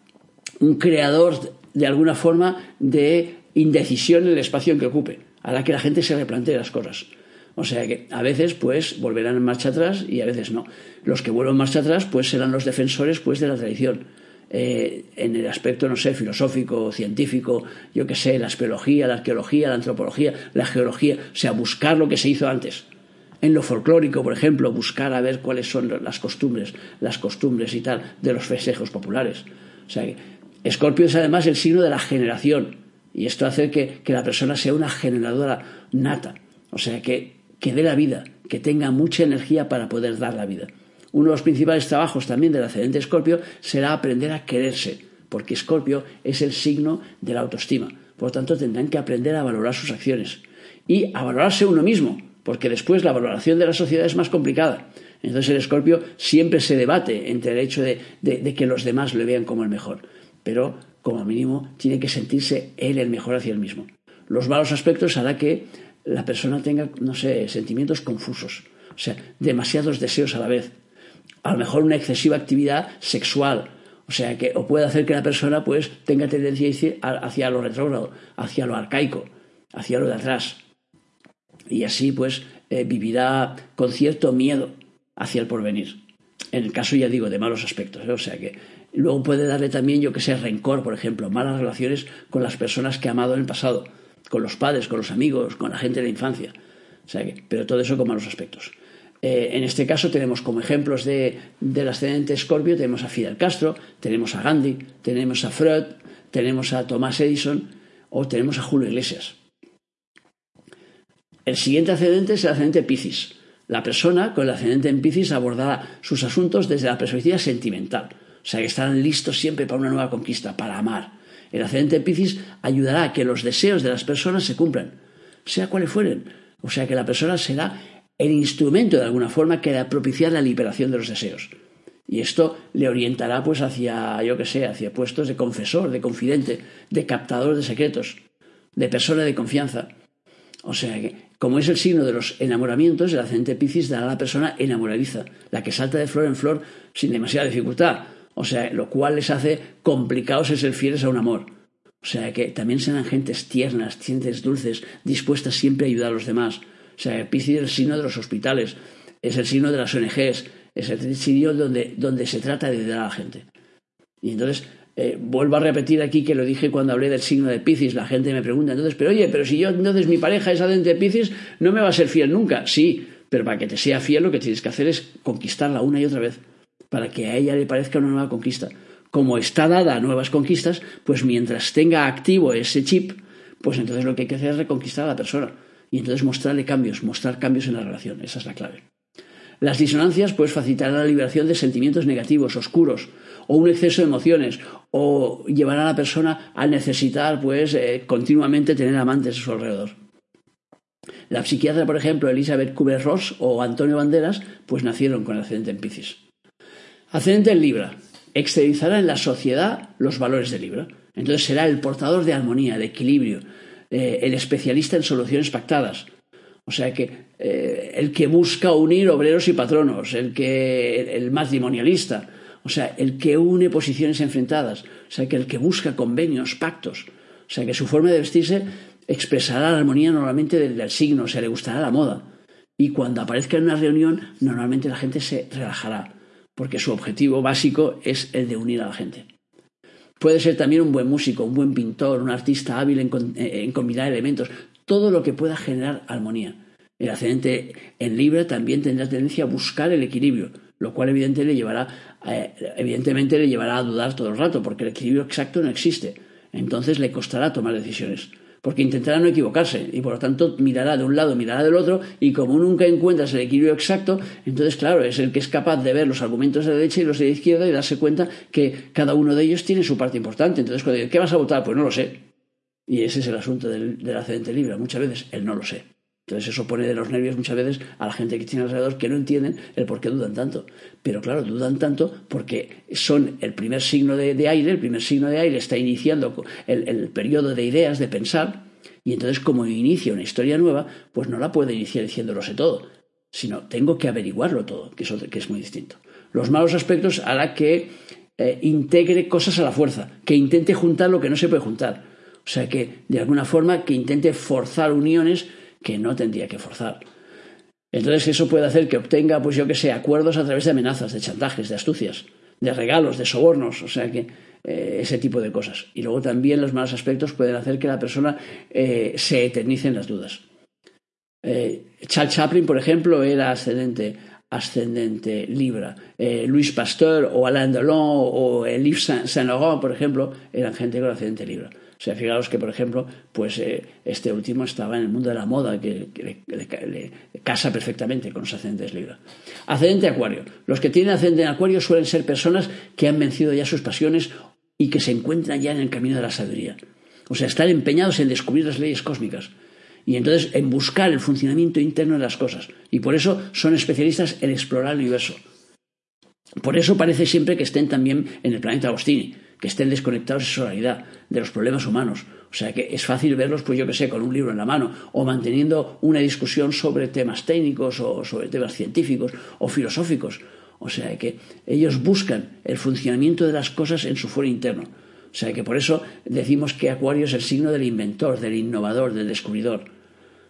un creador de alguna forma de indecisión en el espacio en que ocupe, hará que la gente se replantee las cosas. O sea que a veces pues volverán en marcha atrás y a veces no. Los que vuelvan marcha atrás pues serán los defensores pues de la tradición. Eh, en el aspecto, no sé, filosófico, científico, yo qué sé, la espeología, la arqueología, la antropología, la geología, o sea, buscar lo que se hizo antes. En lo folclórico, por ejemplo, buscar a ver cuáles son las costumbres, las costumbres y tal de los festejos populares. O sea, Escorpio es además el signo de la generación y esto hace que, que la persona sea una generadora nata, o sea, que que dé la vida, que tenga mucha energía para poder dar la vida. Uno de los principales trabajos también del ascendente Escorpio será aprender a quererse, porque Escorpio es el signo de la autoestima. Por lo tanto, tendrán que aprender a valorar sus acciones y a valorarse uno mismo, porque después la valoración de la sociedad es más complicada. Entonces el Escorpio siempre se debate entre el hecho de, de que los demás le vean como el mejor, pero como mínimo tiene que sentirse él el mejor hacia él mismo. Los malos aspectos hará que la persona tenga, no sé, sentimientos confusos, o sea, demasiados deseos a la vez. A lo mejor una excesiva actividad sexual, o sea, que o puede hacer que la persona pues tenga tendencia hacia lo retrógrado, hacia lo arcaico, hacia lo de atrás. Y así pues eh, vivirá con cierto miedo hacia el porvenir. En el caso, ya digo, de malos aspectos. ¿eh? O sea que luego puede darle también, yo que sé, rencor, por ejemplo, malas relaciones con las personas que ha amado en el pasado con los padres, con los amigos, con la gente de la infancia. pero todo eso con malos aspectos. Eh, en este caso tenemos como ejemplos de, del ascendente Scorpio, tenemos a Fidel Castro, tenemos a Gandhi, tenemos a Freud, tenemos a Thomas Edison o tenemos a Julio Iglesias. El siguiente ascendente es el ascendente Piscis. La persona con el ascendente en Piscis abordará sus asuntos desde la perspectiva sentimental. O sea, que estarán listos siempre para una nueva conquista, para amar, el ascendente Piscis ayudará a que los deseos de las personas se cumplan, sea cuales fueren. O sea que la persona será el instrumento de alguna forma que va propiciar la liberación de los deseos. Y esto le orientará pues hacia, yo que sé, hacia puestos de confesor, de confidente, de captador de secretos, de persona de confianza. O sea que, como es el signo de los enamoramientos, el ascendente Piscis dará a la persona enamoradiza, la que salta de flor en flor sin demasiada dificultad, o sea, lo cual les hace complicados el ser fieles a un amor. O sea, que también serán gentes tiernas, gentes dulces, dispuestas siempre a ayudar a los demás. O sea, Piscis es el signo de los hospitales, es el signo de las ONGs, es el signo donde, donde se trata de ayudar a la gente. Y entonces, eh, vuelvo a repetir aquí que lo dije cuando hablé del signo de Piscis, la gente me pregunta, entonces, pero oye, pero si yo, entonces mi pareja es adentro de Piscis, no me va a ser fiel nunca. Sí, pero para que te sea fiel lo que tienes que hacer es conquistarla una y otra vez para que a ella le parezca una nueva conquista. Como está dada a nuevas conquistas, pues mientras tenga activo ese chip, pues entonces lo que hay que hacer es reconquistar a la persona y entonces mostrarle cambios, mostrar cambios en la relación. Esa es la clave. Las disonancias pues facilitarán la liberación de sentimientos negativos, oscuros, o un exceso de emociones, o llevarán a la persona a necesitar pues eh, continuamente tener amantes a su alrededor. La psiquiatra, por ejemplo, Elizabeth Kubler-Ross o Antonio Banderas, pues nacieron con el ascendente en Piscis. Ascendente en Libra. Exteriorizará en la sociedad los valores de Libra. Entonces será el portador de armonía, de equilibrio, eh, el especialista en soluciones pactadas. O sea que eh, el que busca unir obreros y patronos, el que el matrimonialista, o sea, el que une posiciones enfrentadas, o sea, que el que busca convenios, pactos, o sea, que su forma de vestirse expresará la armonía normalmente del, del signo, o sea, le gustará la moda. Y cuando aparezca en una reunión, normalmente la gente se relajará porque su objetivo básico es el de unir a la gente. Puede ser también un buen músico, un buen pintor, un artista hábil en, combinar elementos, todo lo que pueda generar armonía. El ascendente en Libra también tendrá tendencia a buscar el equilibrio, lo cual le llevará, eh, evidentemente le llevará a dudar todo el rato, porque el equilibrio exacto no existe. Entonces le costará tomar decisiones porque intentará no equivocarse y por lo tanto mirará de un lado, mirará del otro y como nunca encuentras el equilibrio exacto, entonces claro, es el que es capaz de ver los argumentos de derecha y los de izquierda y darse cuenta que cada uno de ellos tiene su parte importante. Entonces cuando dice, ¿qué vas a votar? Pues no lo sé. Y ese es el asunto del, del accidente libre. Muchas veces él no lo sé. Entonces eso pone de los nervios muchas veces a la gente que tiene alrededor que no entienden el por qué dudan tanto. Pero claro, dudan tanto porque son el primer signo de, aire, el primer signo de aire está iniciando el, periodo de ideas, de pensar, y entonces como inicia una historia nueva, pues no la puede iniciar diciendo lo sé todo, sino tengo que averiguarlo todo, que, eso, que es muy distinto. Los malos aspectos hará que eh, integre cosas a la fuerza, que intente juntar lo que no se puede juntar O sea que, de alguna forma, que intente forzar uniones que no tendría que forzar. Entonces eso puede hacer que obtenga, pues yo que sé, acuerdos a través de amenazas, de chantajes, de astucias, de regalos, de sobornos, o sea que eh, ese tipo de cosas. Y luego también los malos aspectos pueden hacer que la persona eh, se eternice en las dudas. Eh, Charles Chaplin, por ejemplo, era ascendente ascendente Libra. Luis Pasteur o Alain Delon o Yves Saint Laurent, por ejemplo, eran gente con ascendente Libra. O sea, fijaros que, por ejemplo, pues eh, este último estaba en el mundo de la moda, que, le, casa perfectamente con los ascendentes Libra. Ascendente Acuario. Los que tienen ascendente Acuario suelen ser personas que han vencido ya sus pasiones y que se encuentran ya en el camino de la sabiduría. O sea, están empeñados en descubrir las leyes cósmicas y entonces en buscar el funcionamiento interno de las cosas. Y por eso son especialistas en explorar el universo. Por eso parece siempre que estén también en el planeta Agostini, que estén desconectados de su realidad, de los problemas humanos. O sea que es fácil verlos, pues yo que sé, con un libro en la mano, o manteniendo una discusión sobre temas técnicos, o sobre temas científicos, o filosóficos. O sea que ellos buscan el funcionamiento de las cosas en su fuero interno. O sea que por eso decimos que Acuario es el signo del inventor, del innovador, del descubridor.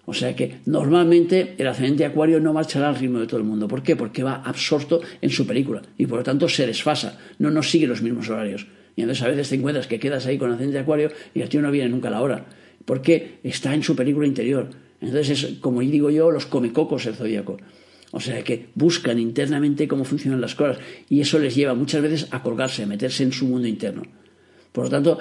O sea que normalmente el ascendente Acuario no marchará al ritmo de todo el mundo. ¿Por qué? Porque va absorto en su película y por lo tanto se desfasa, no nos sigue los mismos horarios. Y entonces a veces te encuentras que quedas ahí con ascendente Acuario y el tío no viene nunca a la hora. Porque está en su película interior. Entonces es, como digo yo, los comecocos el zodíaco. O sea que buscan internamente cómo funcionan las cosas y eso les lleva muchas veces a colgarse, a meterse en su mundo interno. Por lo tanto,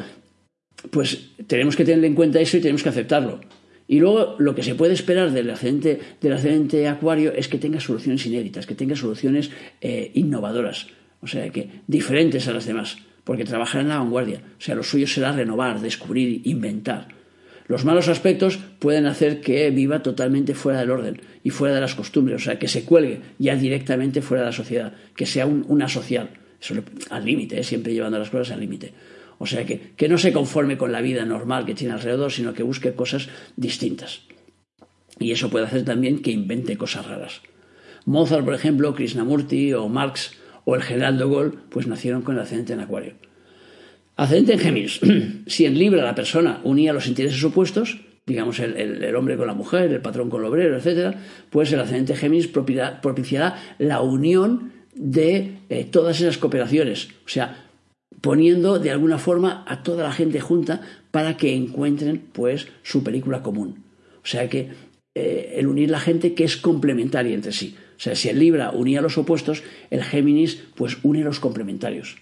pues tenemos que tener en cuenta eso y tenemos que aceptarlo. Y luego lo que se puede esperar del ascendente, del acuario es que tenga soluciones inéditas, que tenga soluciones eh, innovadoras, o sea, que diferentes a las demás, porque trabajará en la vanguardia. O sea, lo suyo será renovar, descubrir, inventar. Los malos aspectos pueden hacer que viva totalmente fuera del orden y fuera de las costumbres, o sea, que se cuelgue ya directamente fuera de la sociedad, que sea un, una social, Eso, al límite, ¿eh? siempre llevando las cosas al límite. O sea, que, que no se conforme con la vida normal que tiene alrededor, sino que busque cosas distintas. Y eso puede hacer también que invente cosas raras. Mozart, por ejemplo, Krishnamurti o Marx o el general de pues nacieron con el ascendente en Acuario. Ascendente en Géminis. si en Libra la persona unía los intereses opuestos, digamos el, hombre con la mujer, el patrón con el obrero, etc., pues el ascendente Géminis propiciará la unión de eh, todas esas cooperaciones. O sea, poniendo de alguna forma a toda la gente junta para que encuentren pues su película común. O sea que eh, el unir la gente que es complementaria entre sí. O sea, si el Libra unía los opuestos, el Géminis pues une los complementarios.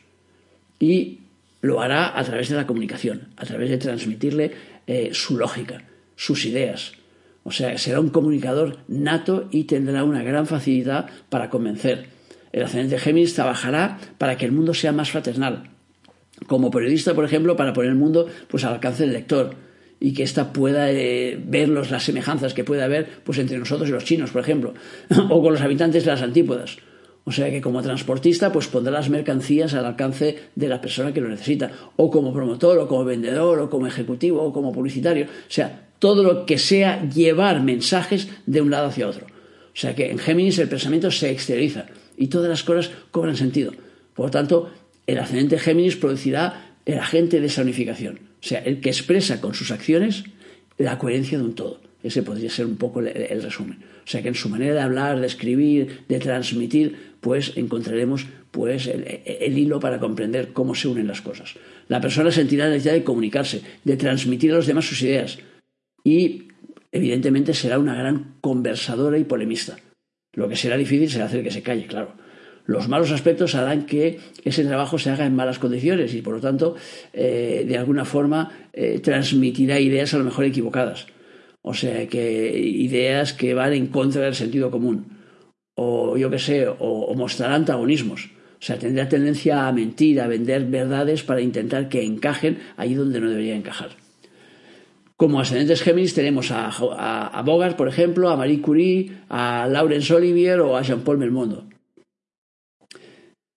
Y lo hará a través de la comunicación, a través de transmitirle eh, su lógica, sus ideas. O sea, será un comunicador nato y tendrá una gran facilidad para convencer. El ascendente Géminis trabajará para que el mundo sea más fraternal, como periodista, por ejemplo, para poner el mundo pues, al alcance del lector y que ésta pueda eh, ver las semejanzas que puede haber pues, entre nosotros y los chinos, por ejemplo, o con los habitantes de las antípodas. O sea que como transportista, pues pondrá las mercancías al alcance de la persona que lo necesita, o como promotor, o como vendedor, o como ejecutivo, o como publicitario. O sea, todo lo que sea llevar mensajes de un lado hacia otro. O sea que en Géminis el pensamiento se exterioriza y todas las cosas cobran sentido. Por lo tanto, el ascendente Géminis producirá el agente de esa unificación, o sea, el que expresa con sus acciones la coherencia de un todo. Ese podría ser un poco el, resumen. O sea que en su manera de hablar, de escribir, de transmitir, pues encontraremos pues el, hilo para comprender cómo se unen las cosas. La persona sentirá la necesidad de comunicarse, de transmitir a los demás sus ideas y evidentemente será una gran conversadora y polemista. Lo que será difícil será hacer que se calle, claro los malos aspectos harán que ese trabajo se haga en malas condiciones y por lo tanto eh, de alguna forma eh, transmitirá ideas a lo mejor equivocadas. O sea, que ideas que van en contra del sentido común. O yo qué sé, o, o mostrará antagonismos. O sea, tendrá tendencia a mentir, a vender verdades para intentar que encajen allí donde no debería encajar. Como ascendentes Géminis tenemos a, a, Bogart, por ejemplo, a Marie Curie, a Laurence Olivier o a Jean-Paul Belmondo.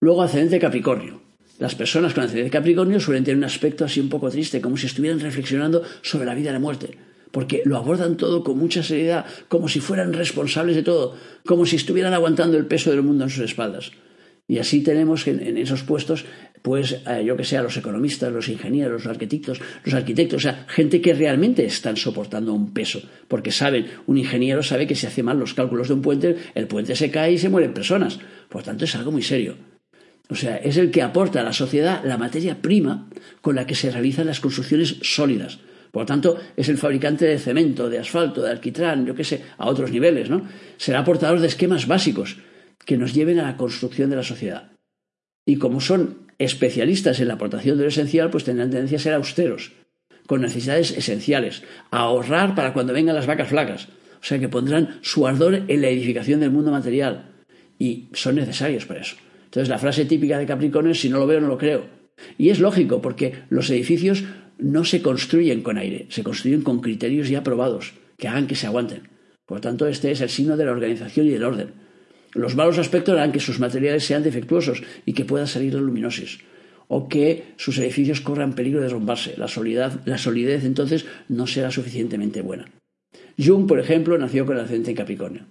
Luego ascendente Capricornio. Las personas con ascendente Capricornio suelen tener un aspecto así un poco triste, como si estuvieran reflexionando sobre la vida y la muerte, porque lo abordan todo con mucha seriedad, como si fueran responsables de todo, como si estuvieran aguantando el peso del mundo en sus espaldas. Y así tenemos en, esos puestos, pues eh, yo que sé, a los economistas, los ingenieros, los arquitectos, los arquitectos, o sea, gente que realmente están soportando un peso, porque saben, un ingeniero sabe que si hace mal los cálculos de un puente, el puente se cae y se mueren personas. Por tanto, es algo muy serio. O sea, es el que aporta a la sociedad la materia prima con la que se realizan las construcciones sólidas. Por lo tanto, es el fabricante de cemento, de asfalto, de alquitrán, yo qué sé, a otros niveles, ¿no? Será aportador de esquemas básicos que nos lleven a la construcción de la sociedad. Y como son especialistas en la aportación de lo esencial, pues tendrán tendencia a ser austeros, con necesidades esenciales, a ahorrar para cuando vengan las vacas flacas. O sea que pondrán su ardor en la edificación del mundo material. Y son necesarios para eso. Entonces la frase típica de Capricornio es si no lo veo, no lo creo. Y es lógico, porque los edificios no se construyen con aire, se construyen con criterios ya probados, que hagan que se aguanten. Por lo tanto, este es el signo de la organización y del orden. Los malos aspectos harán que sus materiales sean defectuosos y que pueda salir la luminosis, o que sus edificios corran peligro de romperse. La, la solidez entonces no será suficientemente buena. Jung, por ejemplo, nació con el ascendente en Capricornio.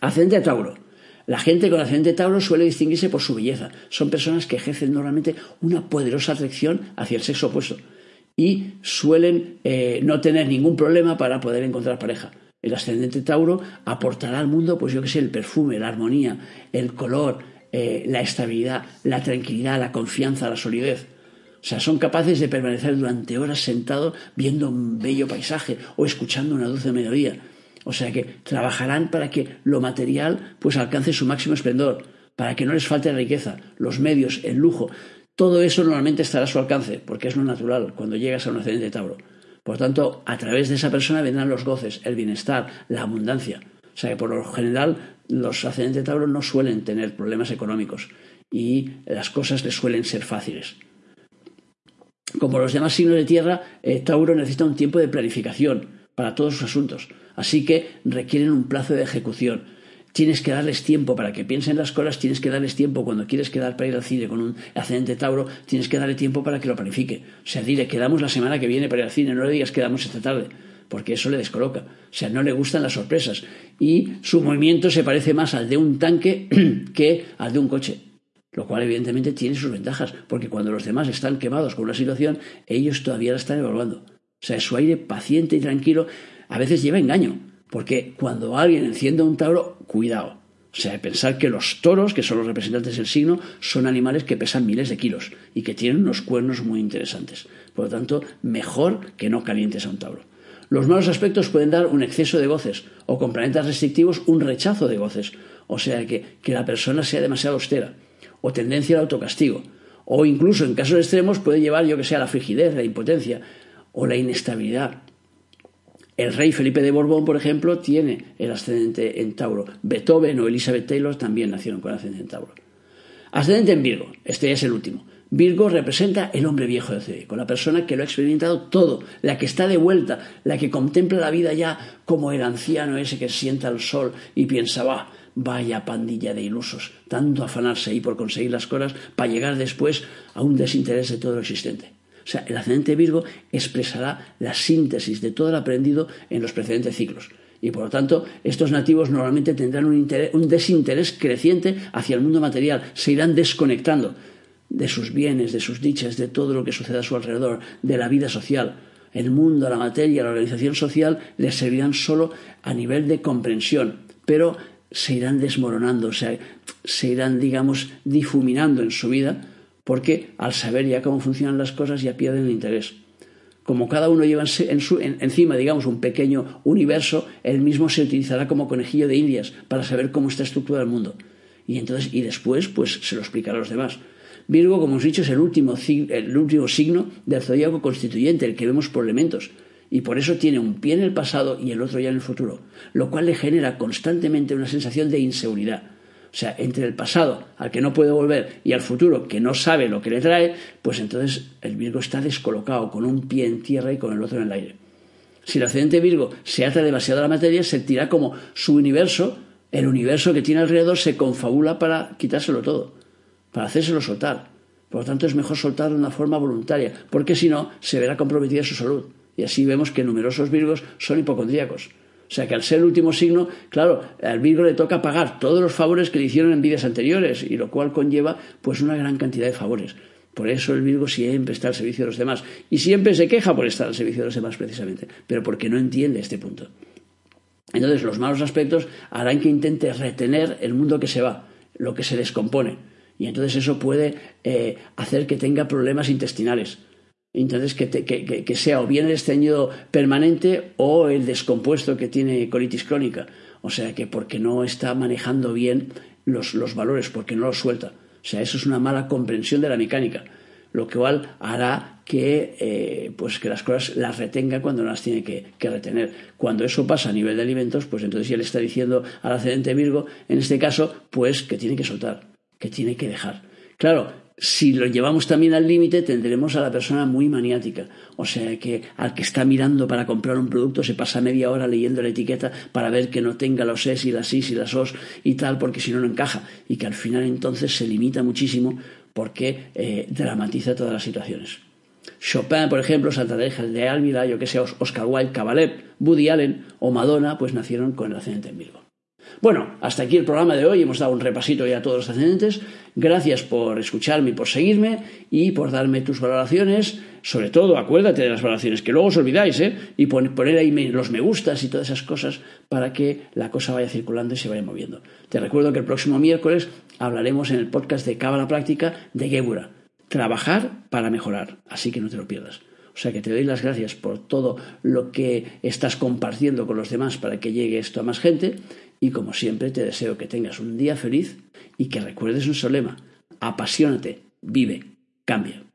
Ascendente a Tauro. La gente con ascendente Tauro suele distinguirse por su belleza. Son personas que ejercen normalmente una poderosa atracción hacia el sexo opuesto y suelen eh, no tener ningún problema para poder encontrar pareja. El ascendente Tauro aportará al mundo, pues yo que sé, el perfume, la armonía, el color, eh, la estabilidad, la tranquilidad, la confianza, la solidez. O sea, son capaces de permanecer durante horas sentados viendo un bello paisaje o escuchando una dulce melodía. O sea que trabajarán para que lo material pues alcance su máximo esplendor, para que no les falte riqueza, los medios, el lujo. Todo eso normalmente estará a su alcance, porque es lo natural cuando llegas a un ascendente Tauro. Por tanto, a través de esa persona vendrán los goces, el bienestar, la abundancia. O sea que por lo general los ascendentes Tauro no suelen tener problemas económicos y las cosas les suelen ser fáciles. Como los demás signos de tierra, eh, Tauro necesita un tiempo de planificación para todos sus asuntos. Así que requieren un plazo de ejecución. Tienes que darles tiempo para que piensen las cosas, tienes que darles tiempo cuando quieres quedar para ir al cine con un ascendente Tauro, tienes que darle tiempo para que lo planifique. O sea, dile, quedamos la semana que viene para ir al cine, no le digas quedamos esta tarde, porque eso le descoloca. O sea, no le gustan las sorpresas. Y su movimiento se parece más al de un tanque que al de un coche lo cual evidentemente tiene sus ventajas, porque cuando los demás están quemados con una situación, ellos todavía la están evaluando. O sea, su aire paciente y tranquilo a veces lleva engaño, porque cuando alguien enciende un tauro, cuidado. O sea, pensar que los toros, que son los representantes del signo, son animales que pesan miles de kilos y que tienen unos cuernos muy interesantes. Por lo tanto, mejor que no calientes a un tauro. Los malos aspectos pueden dar un exceso de goces o con planetas restrictivos un rechazo de goces. O sea, que, que la persona sea demasiado austera o tendencia al autocastigo. O incluso en casos extremos puede llevar, yo que sé, a la frigidez, la impotencia o la inestabilidad. El rey Felipe de Borbón, por ejemplo, tiene el ascendente en Tauro. Beethoven o Elizabeth Taylor también nacieron con ascendente en Tauro. Ascendente en Virgo, este es el último. Virgo representa el hombre viejo de zodíaco, la persona que lo ha experimentado todo, la que está de vuelta, la que contempla la vida ya como el anciano ese que sienta el sol y piensa, va, vaya pandilla de ilusos, tanto afanarse ahí por conseguir las cosas para llegar después a un desinterés de todo lo existente. O sea, el ascendente Virgo expresará la síntesis de todo lo aprendido en los precedentes ciclos. Y por lo tanto, estos nativos normalmente tendrán un, desinterés creciente hacia el mundo material, se irán desconectando de sus bienes, de sus dichas, de todo lo que sucede a su alrededor, de la vida social. El mundo, la materia, la organización social les servirán solo a nivel de comprensión, pero se irán desmoronando, se irán, digamos, difuminando en su vida porque al saber ya cómo funcionan las cosas ya pierden el interés. Como cada uno lleva en su, encima, digamos, un pequeño universo, él mismo se utilizará como conejillo de indias para saber cómo está estructurado el mundo. Y entonces, y después, pues se lo explicará a los demás. Virgo, como hemos dicho, es el último, el último signo del zodíaco constituyente, el que vemos por elementos. Y por eso tiene un pie en el pasado y el otro ya en el futuro, lo cual le genera constantemente una sensación de inseguridad. O sea, entre el pasado al que no puede volver y al futuro que no sabe lo que le trae, pues entonces el Virgo está descolocado, con un pie en tierra y con el otro en el aire. Si el ascendente Virgo se ata demasiado a la materia, sentirá como su universo, el universo que tiene alrededor, se confabula para quitárselo todo, para hacérselo soltar. Por lo tanto, es mejor soltarlo de una forma voluntaria, porque si no, se verá comprometida su salud. Y así vemos que numerosos Virgos son hipocondríacos. O sea que al ser el último signo, claro, al Virgo le toca pagar todos los favores que le hicieron en vidas anteriores, y lo cual conlleva pues una gran cantidad de favores. Por eso el Virgo siempre está al servicio de los demás. Y siempre se queja por estar al servicio de los demás, precisamente. Pero porque no entiende este punto. Entonces, los malos aspectos harán que intente retener el mundo que se va, lo que se descompone. Y entonces eso puede eh, hacer que tenga problemas intestinales. Entonces, que, sea o bien el estreñido permanente o el descompuesto que tiene colitis crónica. O sea, que porque no está manejando bien los, los valores, porque no los suelta. O sea, eso es una mala comprensión de la mecánica, lo cual hará que, eh, pues que las cosas las retenga cuando no las tiene que, que, retener. Cuando eso pasa a nivel de alimentos, pues entonces ya le está diciendo al ascendente Virgo, en este caso, pues que tiene que soltar, que tiene que dejar. Claro, si lo llevamos también al límite, tendremos a la persona muy maniática. O sea, que al que está mirando para comprar un producto se pasa media hora leyendo la etiqueta para ver que no tenga los es y las is y las os y tal, porque si no, no encaja. Y que al final entonces se limita muchísimo porque eh, dramatiza todas las situaciones. Chopin, por ejemplo, Santa de Ávila, yo que sé, Oscar Wilde, Cavalev, Woody Allen o Madonna, pues nacieron con el ascendente en Virgo. Bueno, hasta aquí el programa de hoy. Hemos dado un repasito ya a todos los ascendentes. Gracias por escucharme y por seguirme y por darme tus valoraciones. Sobre todo, acuérdate de las valoraciones, que luego os olvidáis, ¿eh? Y poner ahí los me gustas y todas esas cosas para que la cosa vaya circulando y se vaya moviendo. Te recuerdo que el próximo miércoles hablaremos en el podcast de Cábala Práctica de Gebura. Trabajar para mejorar. Así que no te lo pierdas. O sea que te doy las gracias por todo lo que estás compartiendo con los demás para que llegue esto a más gente y como siempre te deseo que tengas un día feliz y que recuerdes un solema. Apasionate, vive, cambia.